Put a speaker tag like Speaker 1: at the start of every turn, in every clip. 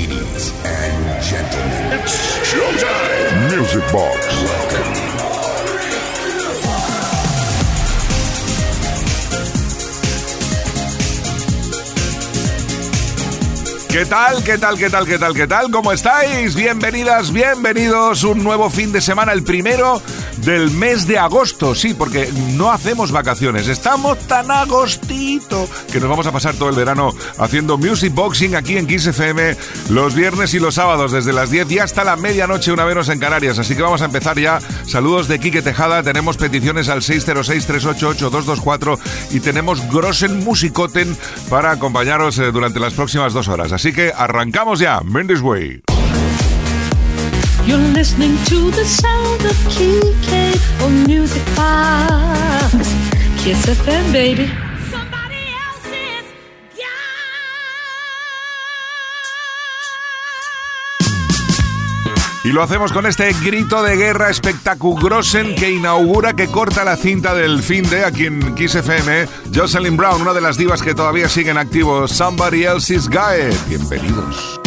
Speaker 1: Ladies and gentlemen, it's showtime. Music Box. Welcome. ¿Qué tal? ¿Qué tal? ¿Qué tal? ¿Qué tal? ¿Qué tal? ¿Cómo estáis? Bienvenidas, bienvenidos. Un nuevo fin de semana, el primero del mes de agosto. Sí, porque no hacemos vacaciones. Estamos tan agostito que nos vamos a pasar todo el verano haciendo music boxing aquí en Kiss FM los viernes y los sábados desde las 10 y hasta la medianoche, una menos en Canarias. Así que vamos a empezar ya. Saludos de Quique Tejada. Tenemos peticiones al 606-388-224 y tenemos Grossen Musicoten para acompañaros eh, durante las próximas dos horas. Así que arrancamos ya. Mendes Way. You're listening to the sound of KK on Music Box. Kiss FM, baby. Y lo hacemos con este grito de guerra espectaculosen que inaugura, que corta la cinta del fin de aquí en Kiss FM. Jocelyn Brown, una de las divas que todavía siguen activos. Somebody Else's Guy. Bienvenidos.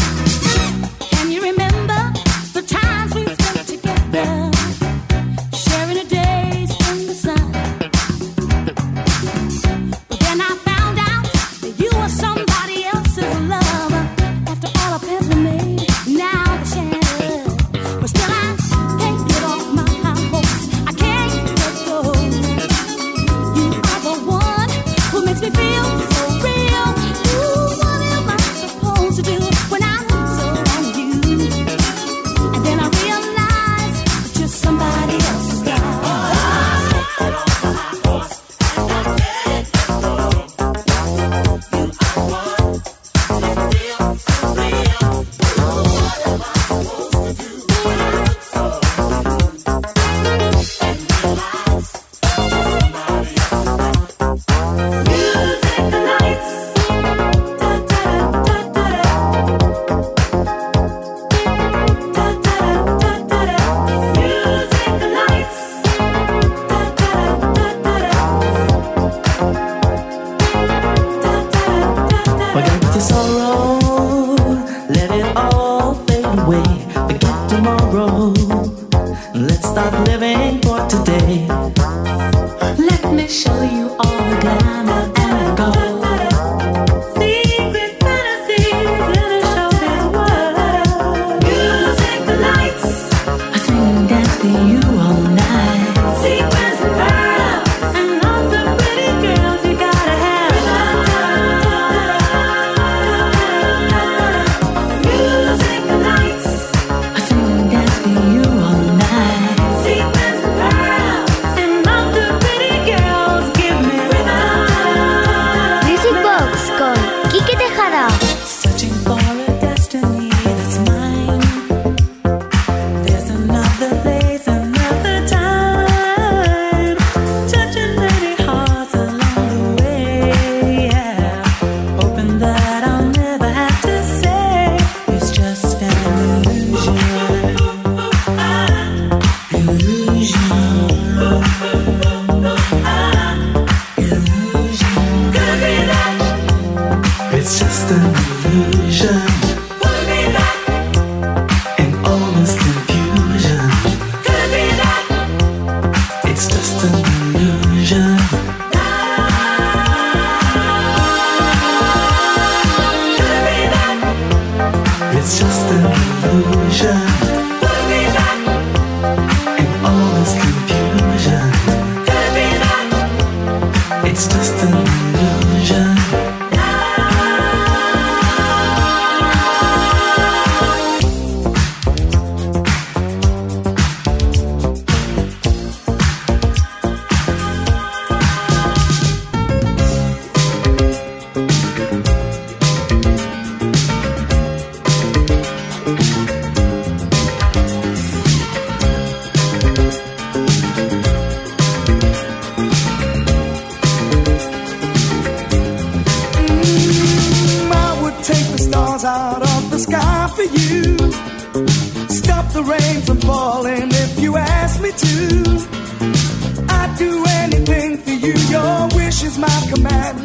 Speaker 2: Command.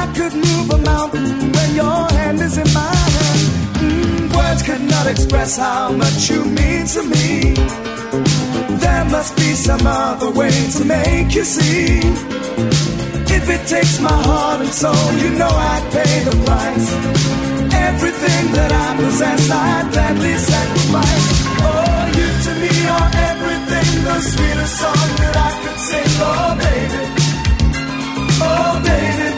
Speaker 2: I could move a mountain when your hand is in hand. Mm. cannot express how much you mean to me. There must be some other way to make you see. If it takes my heart and soul, you know I'd pay the price. Everything that I possess, I'd gladly sacrifice. Oh, you to me are everything, the sweetest song that I could sing. Oh, baby. Oh, baby.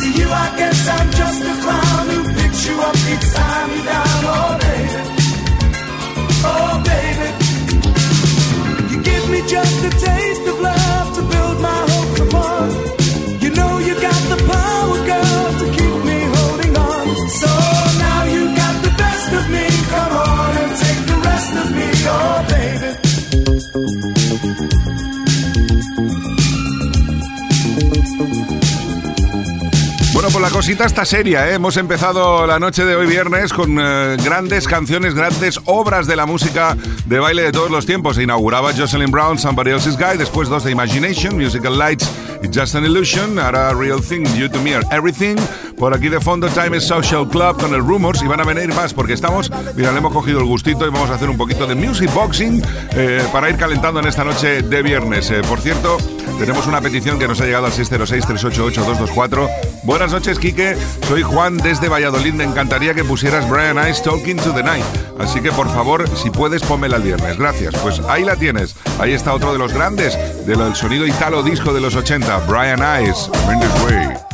Speaker 2: To you, I guess I'm just a clown who picks you up each time you're down. Oh, baby. Oh, baby. You give me just a taste
Speaker 3: La cosita está seria, ¿eh? Hemos empezado la noche de hoy viernes con eh, grandes canciones, grandes obras de la música de baile de todos los tiempos. Se inauguraba Jocelyn Brown, Somebody Else's Guy, después dos de Imagination, Musical Lights, Just an Illusion, ahora Real Thing, You to Me Everything. Por aquí de fondo Time is Social Club con el Rumors y van a venir más porque estamos, mira, le hemos cogido el gustito y vamos a hacer un poquito de music boxing eh, para ir calentando en esta noche de viernes. Por cierto, tenemos una petición que nos ha llegado al 606-388-224. Buenas noches, Quique. Soy Juan desde Valladolid. Me encantaría que pusieras Brian Eyes Talking to the Night. Así que, por favor, si puedes, pónmela el viernes. Gracias. Pues ahí la tienes. Ahí está otro de los grandes del sonido italo disco de los 80. Brian. In this way.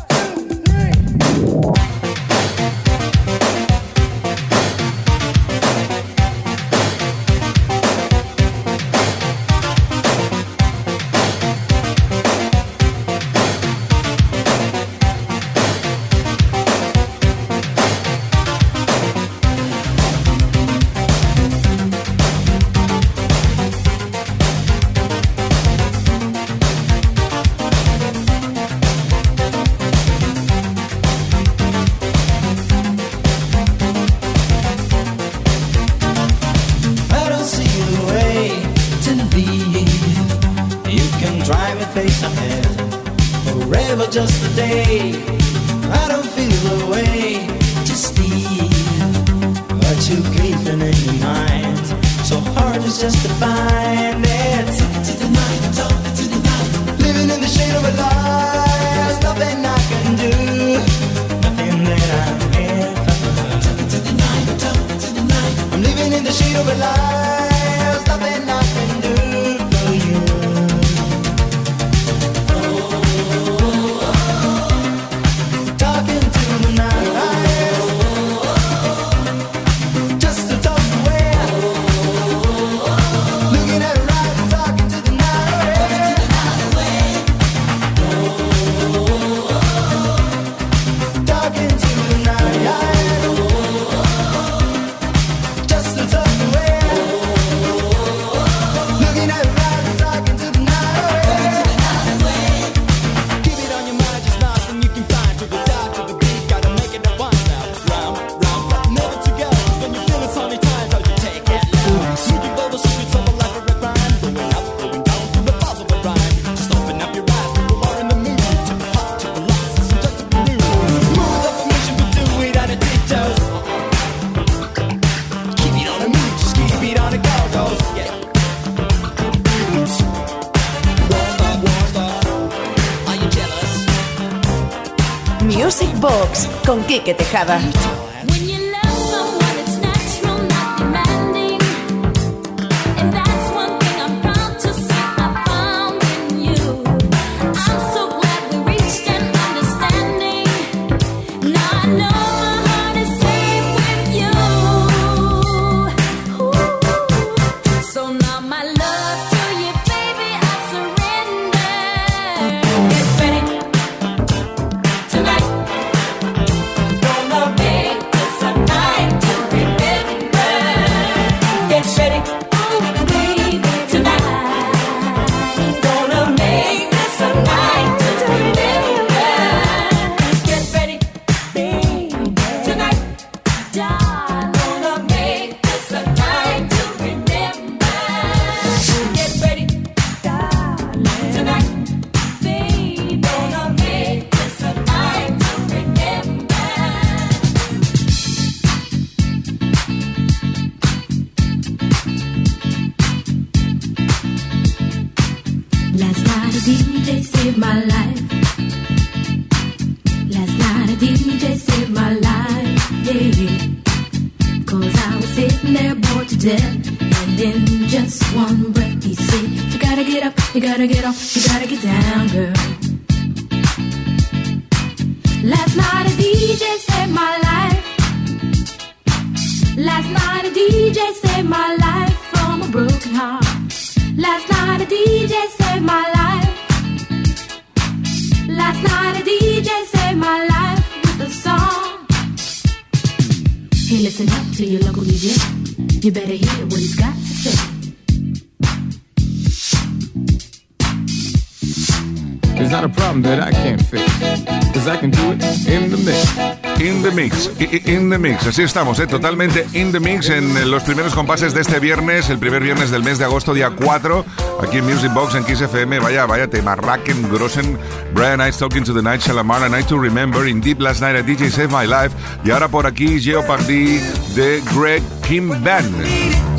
Speaker 1: Tejada.
Speaker 4: In
Speaker 3: the Mix,
Speaker 5: así estamos, ¿eh? totalmente in the mix en eh, los primeros compases de este viernes, el primer viernes del mes de agosto, día 4, aquí en Music Box, en Kiss FM. Vaya, vaya tema, Racken, Grossen, Brian Ice Talking to the Night, Shalamar, A I to Remember, Indeed Last Night, a DJ Save My Life. Y ahora por aquí, Jeopardy de Greg Kim Band.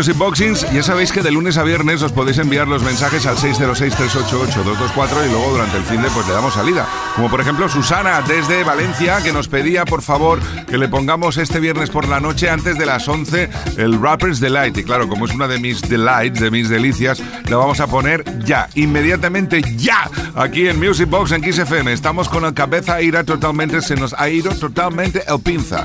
Speaker 6: Music
Speaker 3: Boxings. Ya sabéis que de lunes a viernes os podéis enviar los mensajes al 606-388-224 y luego durante el fin de pues le damos salida. Como por ejemplo Susana desde Valencia que nos pedía por favor que le pongamos este viernes por la noche antes de las 11 el Rapper's Delight. Y claro, como es una de mis delights, de mis delicias, la vamos a poner ya, inmediatamente ya, aquí en Music Box en Kiss FM. Estamos con el cabeza ira totalmente, se nos ha ido totalmente el pinza.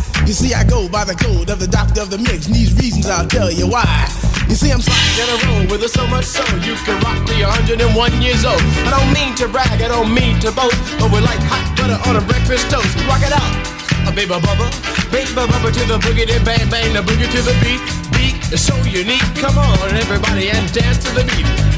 Speaker 7: You see, I go by the code of the doctor of the mix, and these reasons I'll tell you why. You see, I'm sliding
Speaker 8: in a with it so much so you can rock till you're 101 years old. I don't mean to brag, I don't mean to boast, but we're like hot butter on a breakfast toast. Rock it out, a baby bubba, baby bubba to the boogie, then bang bang, the boogie to the beat. Beat is so unique. Come on, everybody, and dance to the beat.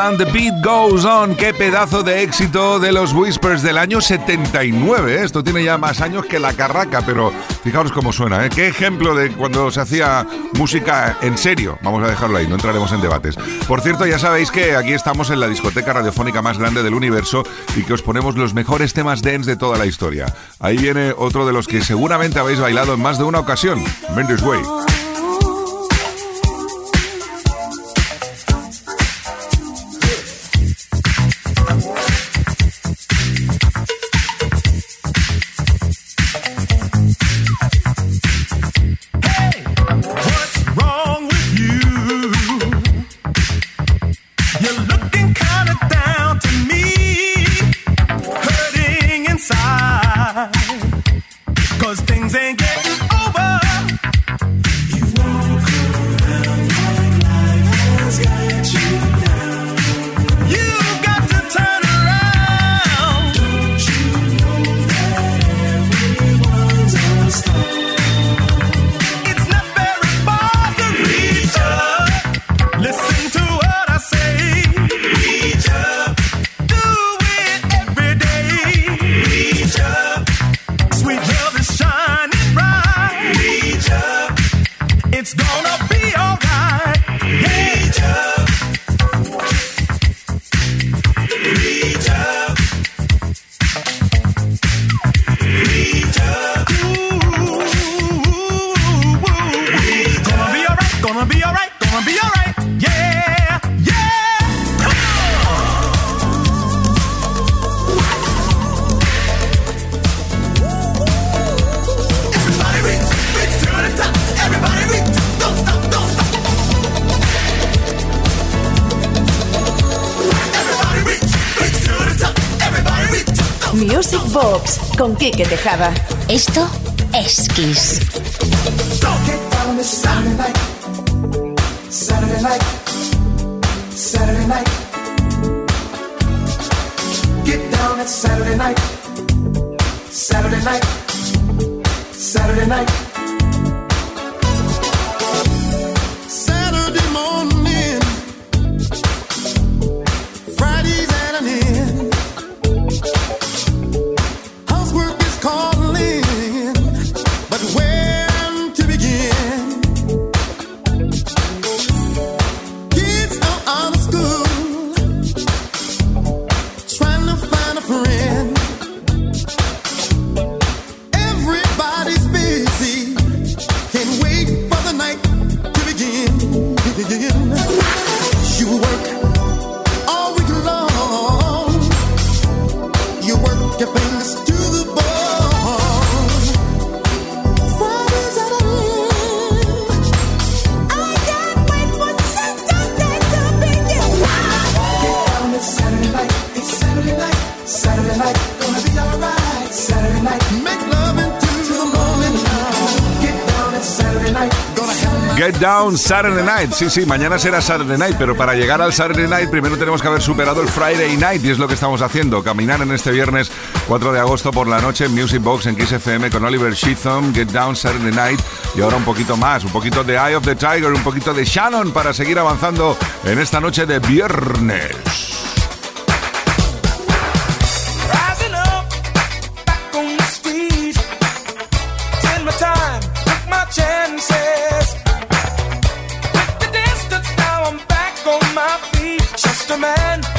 Speaker 9: And the
Speaker 3: beat goes on. Qué pedazo de éxito de los Whispers del año 79. ¿eh? Esto tiene ya más años que la carraca, pero fijaros cómo suena. ¿eh? Qué ejemplo de cuando se hacía música en serio. Vamos a dejarlo ahí, no entraremos en debates. Por cierto, ya sabéis que aquí estamos en la discoteca radiofónica más grande del universo y que os ponemos los mejores temas dance de toda la historia. Ahí viene otro de los que seguramente habéis bailado en más de una ocasión, Mendes Way.
Speaker 10: Con Quique Tejada.
Speaker 11: Esto es Kiss.
Speaker 12: Get down this Saturday night. Get Down Saturday Night.
Speaker 3: Sí, sí, mañana será Saturday Night, pero para llegar al Saturday Night primero tenemos que haber superado el Friday Night y es lo que estamos haciendo. Caminar en este viernes 4 de agosto por la noche en Music Box en Kiss FM con Oliver Sheatham, Get Down Saturday Night y ahora un poquito más, un poquito de Eye of the Tiger, un poquito de Shannon para seguir avanzando en esta noche de viernes.
Speaker 2: Just a man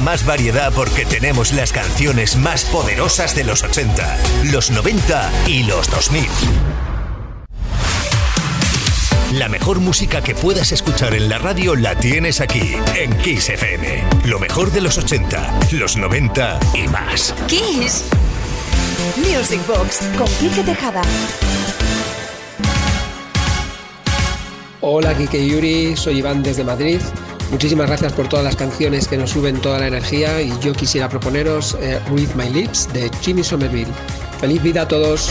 Speaker 13: Más variedad porque tenemos las canciones más poderosas de los 80, los 90 y los 2000. La mejor música que puedas escuchar en la radio la tienes aquí, en Kiss FM. Lo mejor de los 80, los 90 y más.
Speaker 10: Kiss. Music Box con Quique Tejada.
Speaker 14: Hola, Kike y Yuri, soy Iván desde Madrid. Muchísimas gracias por todas las canciones que nos suben toda la energía y yo quisiera proponeros eh, My Lips de Jimmy Somerville. Feliz vida a todos.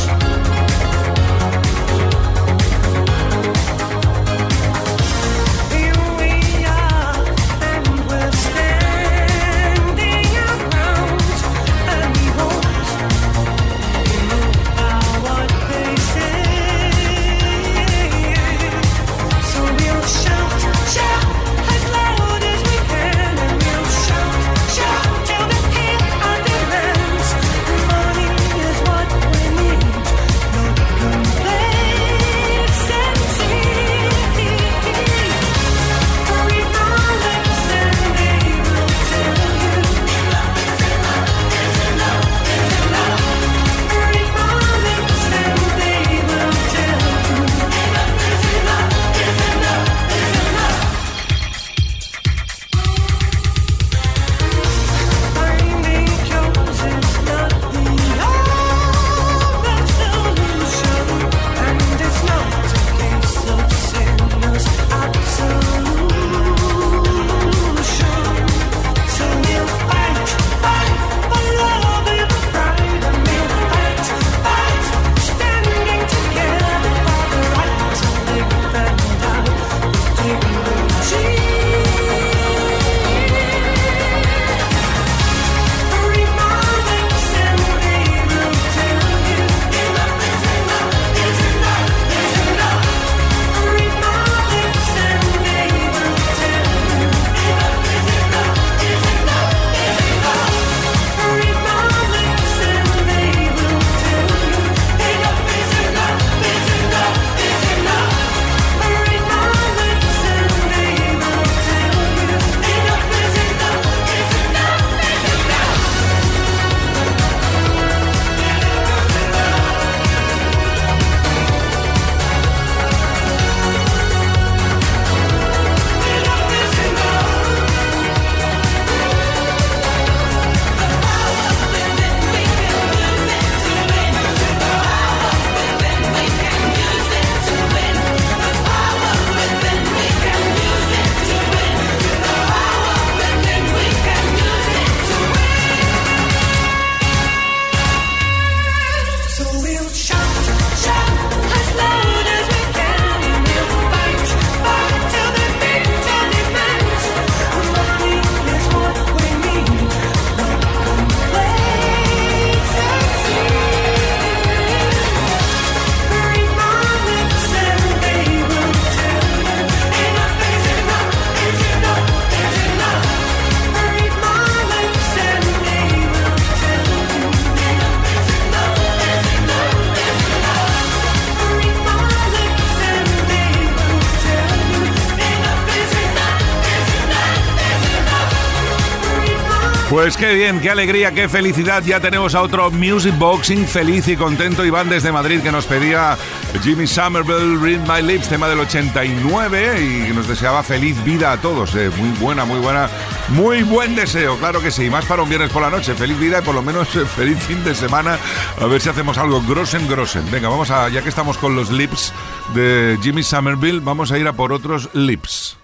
Speaker 3: Pues qué bien, qué alegría, qué felicidad. Ya tenemos a otro Music Boxing feliz y contento. Iván desde Madrid que nos pedía Jimmy Somerville, Read My Lips, tema del 89 y nos deseaba feliz vida a todos. eh. Muy buena, muy buena, muy buen deseo, claro que sí. Más para un viernes por la noche. Feliz vida y por lo menos eh, feliz fin de semana. A ver si hacemos algo grosen, grosen. Venga, vamos a, ya que estamos con los lips de Jimmy Somerville, vamos a ir a por otros lips.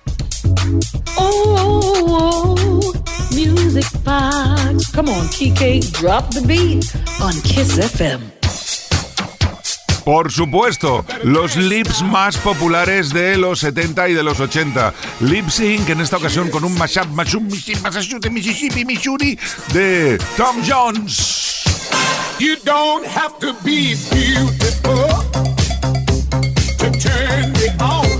Speaker 15: Oh, oh, oh, music box. Come on, Kike, drop the beat on Kiss FM.
Speaker 3: Por supuesto, los lips más populares de los 70 y de los 80. Lip Sync, en esta ocasión con un mashup, mashup, Massachusetts, Mississippi, Missouri, de Tom Jones.
Speaker 16: You don't have to be beautiful to turn me on.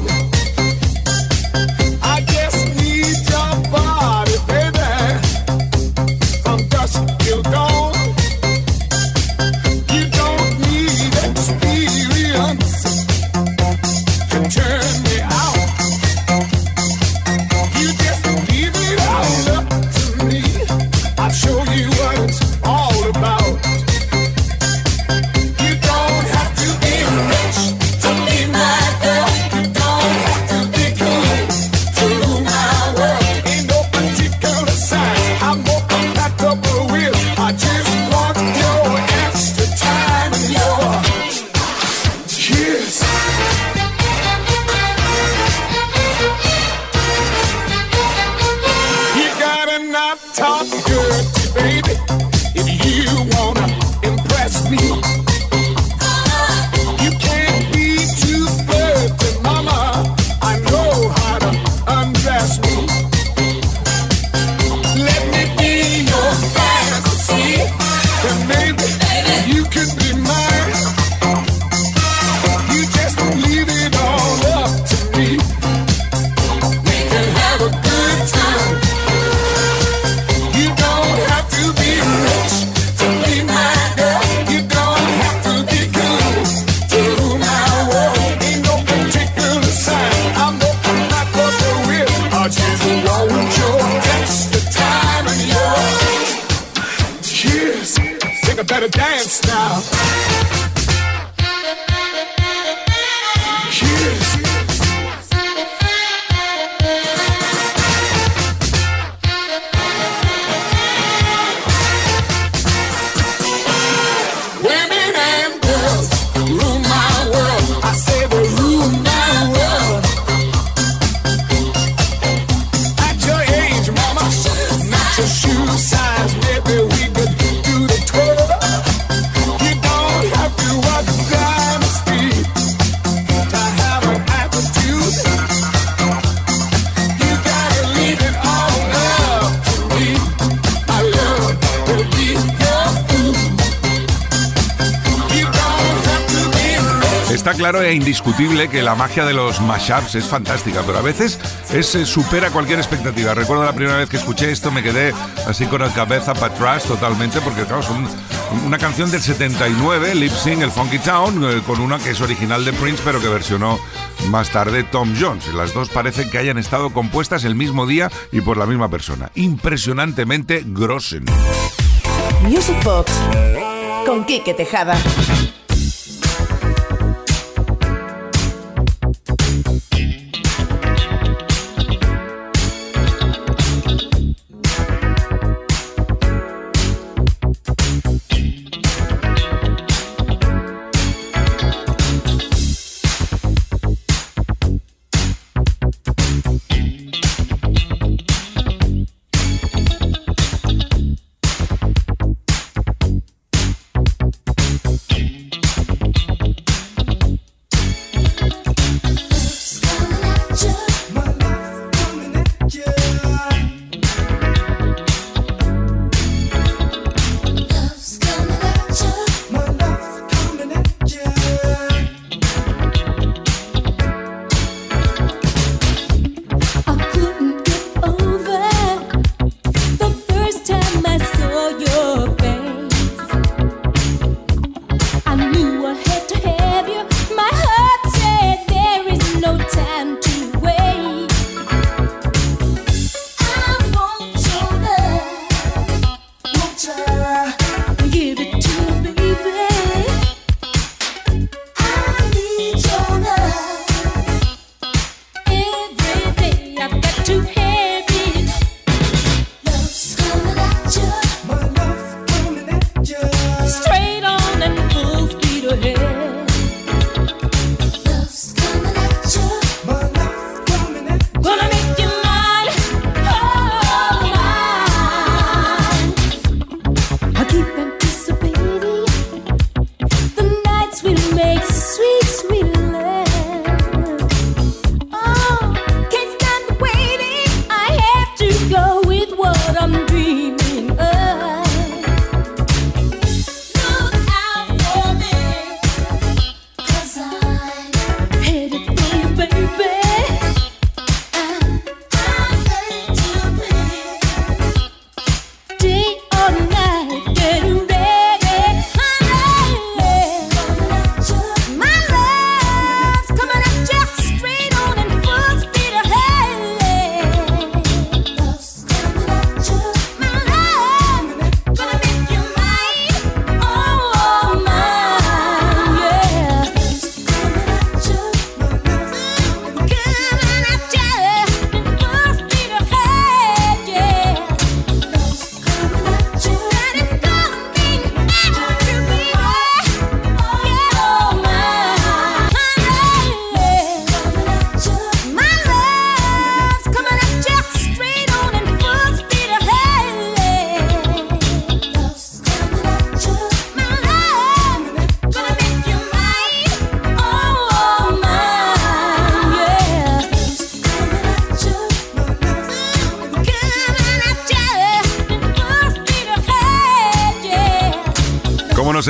Speaker 3: Claro e indiscutible que la magia de los mashups es fantástica, pero a veces es, eh, supera cualquier expectativa. Recuerdo la primera vez que escuché esto, me quedé así con la cabeza para atrás totalmente, porque claro, son una canción del 79, Lip Sync, el Funky Town, eh, con una que es original de Prince, pero que versionó más tarde Tom Jones. Las dos parecen que hayan estado compuestas el mismo día y por la misma persona. Impresionantemente grosen.
Speaker 1: Music Box con Quique Tejada.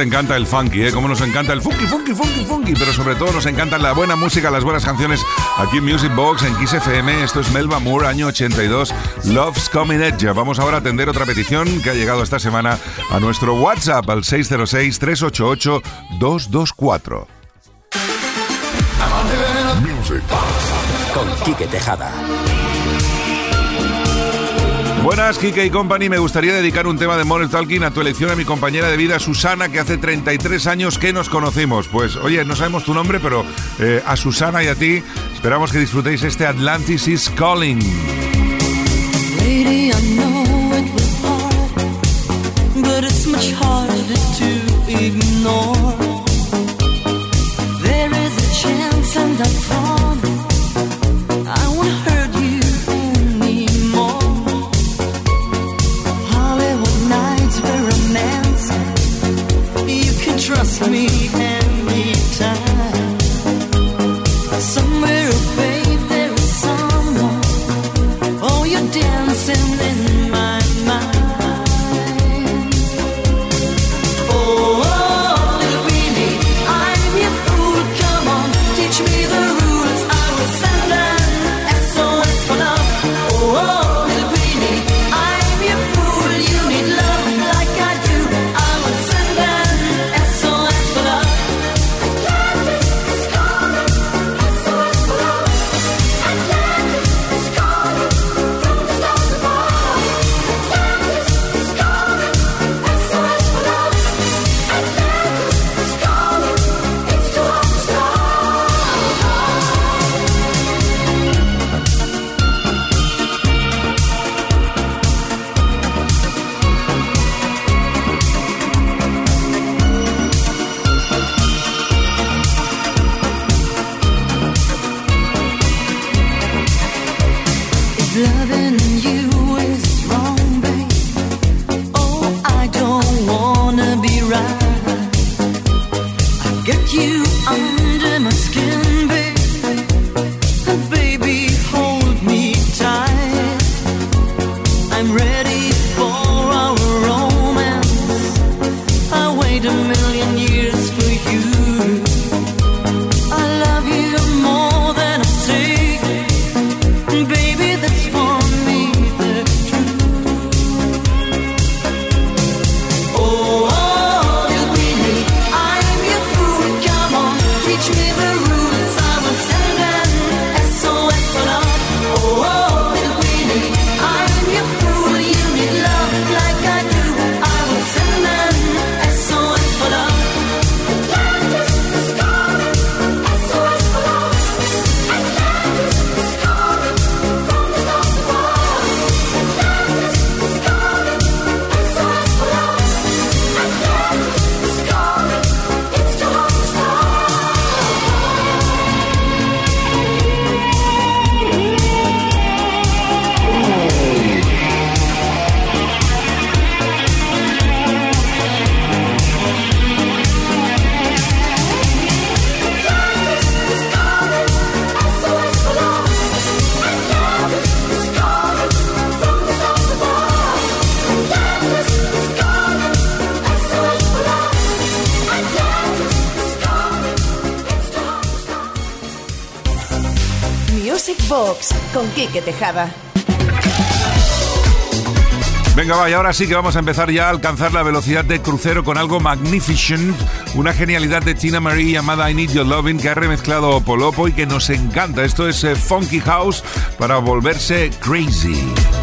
Speaker 3: Encanta el funky, ¿eh? Cómo nos encanta el funky, funky, funky, funky. Pero sobre todo nos encanta la buena música, las buenas canciones aquí en Music Box, en Kiss FM. Esto es Melba Moore, año 82. Love's Coming Edge. Vamos ahora a atender otra petición que ha llegado esta semana a nuestro WhatsApp al 606-388-224.
Speaker 13: Music con Quique Tejada.
Speaker 3: Buenas, Kike y Company. Me gustaría dedicar un tema de Modern Talking a tu elección a mi compañera de vida, Susana, que hace 33 años que nos conocimos. Pues, oye, no sabemos tu nombre, pero eh, a Susana y a ti esperamos que disfrutéis este Atlantis is Calling.
Speaker 17: Lady, I know it
Speaker 1: con Quique Tejada.
Speaker 3: Venga, va, y ahora sí que vamos a empezar ya a alcanzar la velocidad de crucero con algo magnificent, una genialidad de Tina Marie llamada I Need Your Loving que ha remezclado Polopo y que nos encanta. Esto es eh, Funky House para volverse crazy.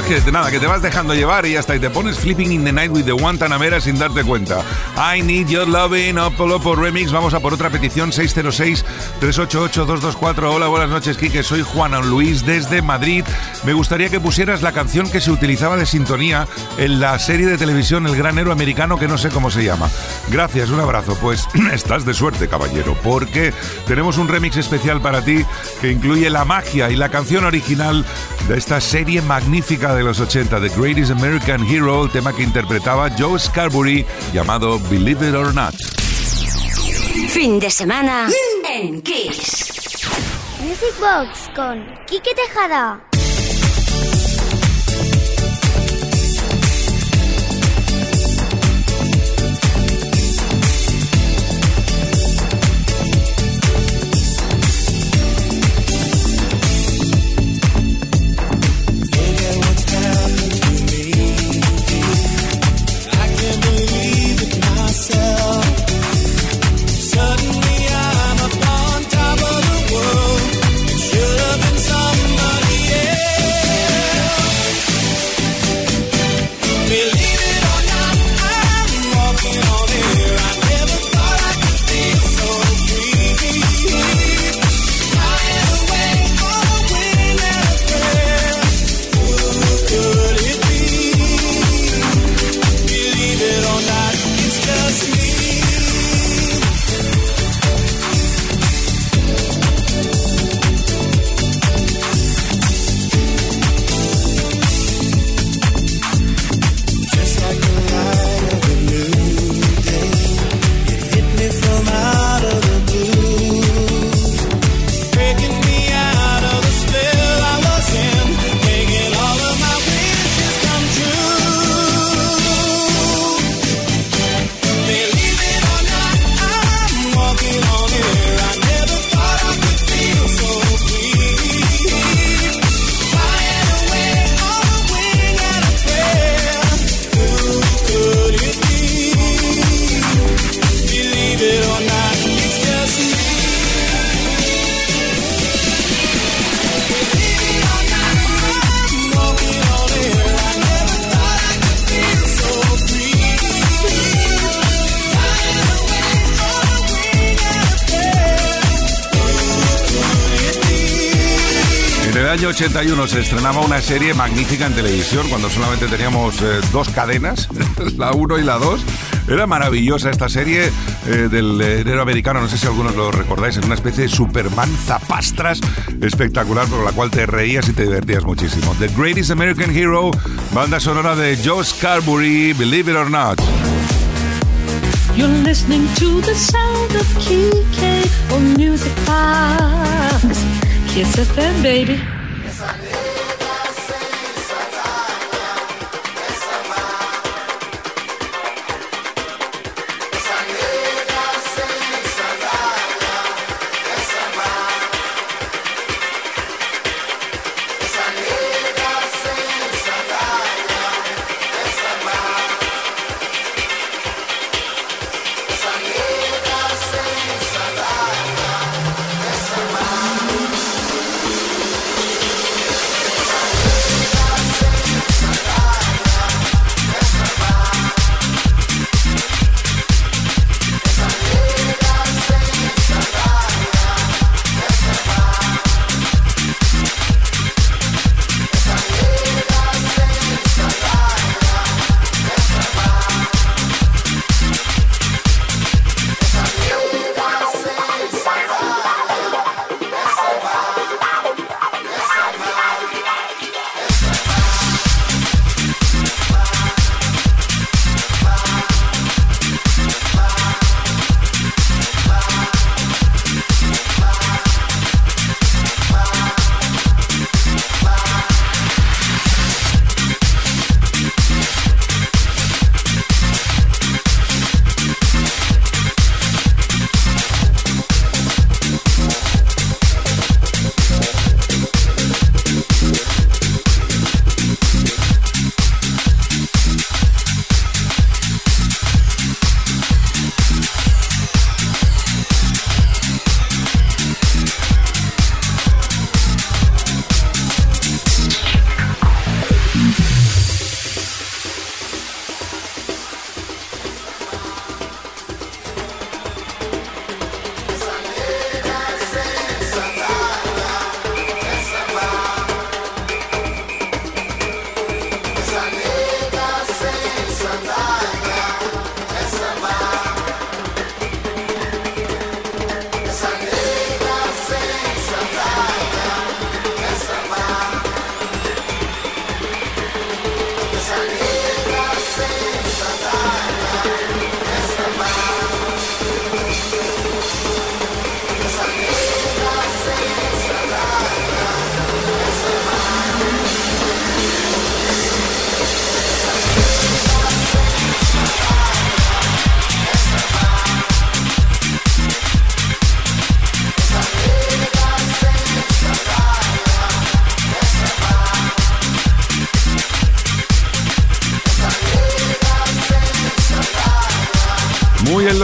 Speaker 3: Es que nada, que te vas dejando llevar y hasta y te pones Flipping in the Night with the Guantanamera sin darte cuenta. I Need Your Loving, Opolo por Remix. Vamos a por otra petición, 606-388-224. Hola, buenas noches, Kike. Soy Juan Luis desde Madrid. Me gustaría que pusieras la canción que se utilizaba de sintonía en la serie de televisión El Gran Héroe Americano, que no sé cómo se llama. Gracias, un abrazo. Pues estás de suerte, caballero, porque tenemos un remix especial para ti que incluye la magia y la canción original de esta serie magnífica de los 80, The Greatest American Hero, el tema que interpretaba Joe Scarbury, llamado Believe It or Not.
Speaker 11: Fin de semana en Kiss.
Speaker 18: Music Box con Quique Tejada.
Speaker 3: 81 se estrenaba una serie magnífica en televisión cuando solamente teníamos eh, dos cadenas, la 1 y la 2. Era maravillosa esta serie eh, del héroe americano, no sé si algunos lo recordáis, es una especie de Superman zapastras espectacular por la cual te reías y te divertías muchísimo. The Greatest American Hero, banda sonora de Joe Scarbury, Believe It or Not.
Speaker 15: You're listening to the sound of Kike Music Box. Kiss FM, baby.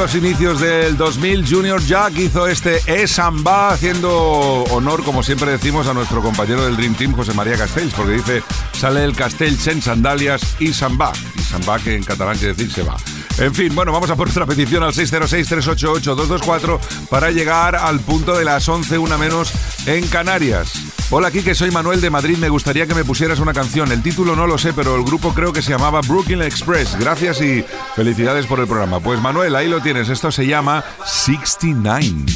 Speaker 3: Los inicios del 2000, Junior Jack hizo este E Samba, haciendo honor, como siempre decimos, a nuestro compañero del Dream Team, José María Castells, porque dice, sale el Castells en sandalias y Samba. Y Samba, que en catalán quiere decir se va. En fin, bueno, vamos a por otra petición al 606-388-224 para llegar al punto de las 11, una menos en Canarias. Hola, aquí que soy Manuel de Madrid. Me gustaría que me pusieras una canción. El título no lo sé, pero el grupo creo que se llamaba Brooklyn Express. Gracias y felicidades por el programa. Pues Manuel, ahí lo tienes. Esto se llama 69.